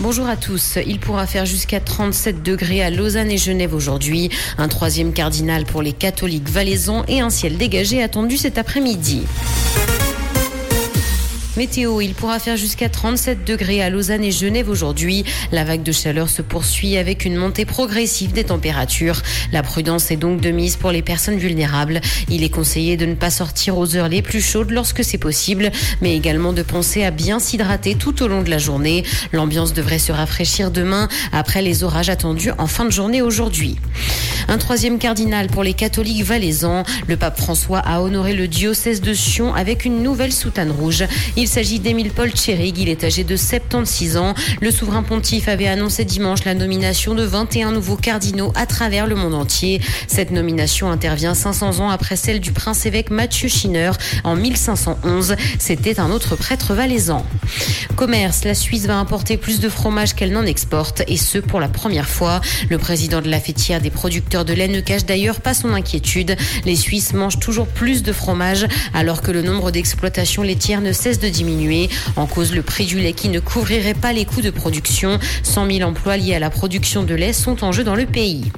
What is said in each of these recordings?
Bonjour à tous. Il pourra faire jusqu'à 37 degrés à Lausanne et Genève aujourd'hui. Un troisième cardinal pour les catholiques valaisans et un ciel dégagé attendu cet après-midi. Météo, il pourra faire jusqu'à 37 degrés à Lausanne et Genève aujourd'hui. La vague de chaleur se poursuit avec une montée progressive des températures. La prudence est donc de mise pour les personnes vulnérables. Il est conseillé de ne pas sortir aux heures les plus chaudes lorsque c'est possible, mais également de penser à bien s'hydrater tout au long de la journée. L'ambiance devrait se rafraîchir demain après les orages attendus en fin de journée aujourd'hui. Un troisième cardinal pour les catholiques valaisans. Le pape François a honoré le diocèse de Sion avec une nouvelle soutane rouge. S'agit d'Émile Paul Tchérig. Il est âgé de 76 ans. Le souverain pontife avait annoncé dimanche la nomination de 21 nouveaux cardinaux à travers le monde entier. Cette nomination intervient 500 ans après celle du prince-évêque Mathieu Schinner en 1511. C'était un autre prêtre valaisan. Commerce, la Suisse va importer plus de fromage qu'elle n'en exporte et ce pour la première fois. Le président de la fêtière des producteurs de lait ne cache d'ailleurs pas son inquiétude. Les Suisses mangent toujours plus de fromage alors que le nombre d'exploitations laitières ne cesse de diminuer. En cause, le prix du lait qui ne couvrirait pas les coûts de production. 100 000 emplois liés à la production de lait sont en jeu dans le pays.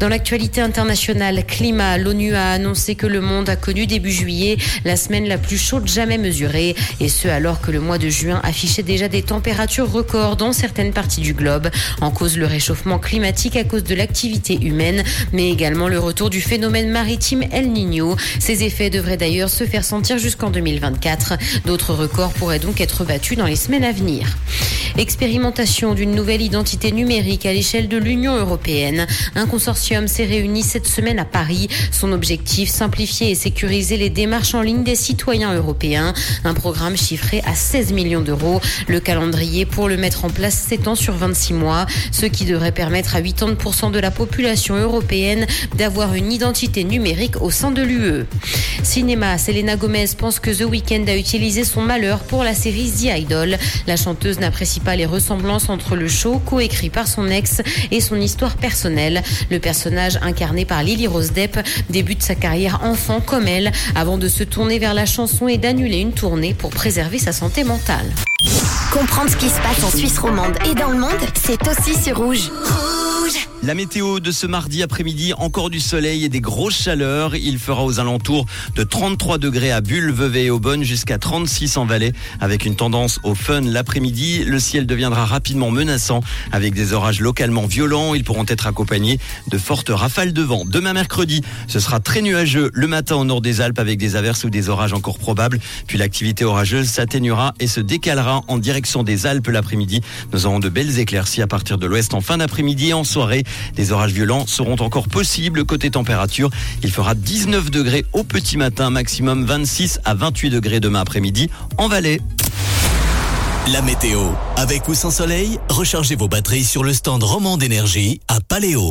Dans l'actualité internationale, climat, l'ONU a annoncé que le monde a connu début juillet la semaine la plus chaude jamais mesurée. Et ce alors que le mois de juin affichait déjà des températures records dans certaines parties du globe. En cause le réchauffement climatique à cause de l'activité humaine mais également le retour du phénomène maritime El Niño. Ces effets devraient d'ailleurs se faire sentir jusqu'en 2024. D'autres records pourraient donc être battus dans les semaines à venir. Expérimentation d'une nouvelle identité numérique à l'échelle de l'Union européenne. Un consortium s'est réuni cette semaine à Paris. Son objectif, simplifier et sécuriser les démarches en ligne des citoyens européens. Un programme chiffré à 16 millions d'euros. Le calendrier pour le mettre en place s'étend sur 26 mois, ce qui devrait permettre à 80% de la population européenne d'avoir une identité numérique au sein de l'UE. Cinéma, Selena Gomez pense que The Weeknd a utilisé son malheur pour la série The Idol. La chanteuse n'apprécie pas les ressemblances entre le show coécrit par son ex et son histoire personnelle. Le personnage incarné par Lily Rose Depp débute sa carrière enfant comme elle avant de se tourner vers la chanson et d'annuler une tournée pour préserver sa santé mentale. Comprendre ce qui se passe en Suisse romande et dans le monde, c'est aussi sur Rouge. La météo de ce mardi après-midi, encore du soleil et des grosses chaleurs. Il fera aux alentours de 33 degrés à Bulle, Vevey et Aubonne jusqu'à 36 en Valais avec une tendance au fun l'après-midi. Le ciel deviendra rapidement menaçant avec des orages localement violents. Ils pourront être accompagnés de fortes rafales de vent. Demain mercredi, ce sera très nuageux le matin au nord des Alpes avec des averses ou des orages encore probables. Puis l'activité orageuse s'atténuera et se décalera en direction des Alpes l'après-midi. Nous aurons de belles éclaircies à partir de l'ouest en fin d'après-midi et en soirée. Des orages violents seront encore possibles côté température. Il fera 19 degrés au petit matin, maximum 26 à 28 degrés demain après-midi en Valais. La météo. Avec ou sans soleil, rechargez vos batteries sur le stand Roman d'énergie à Paléo.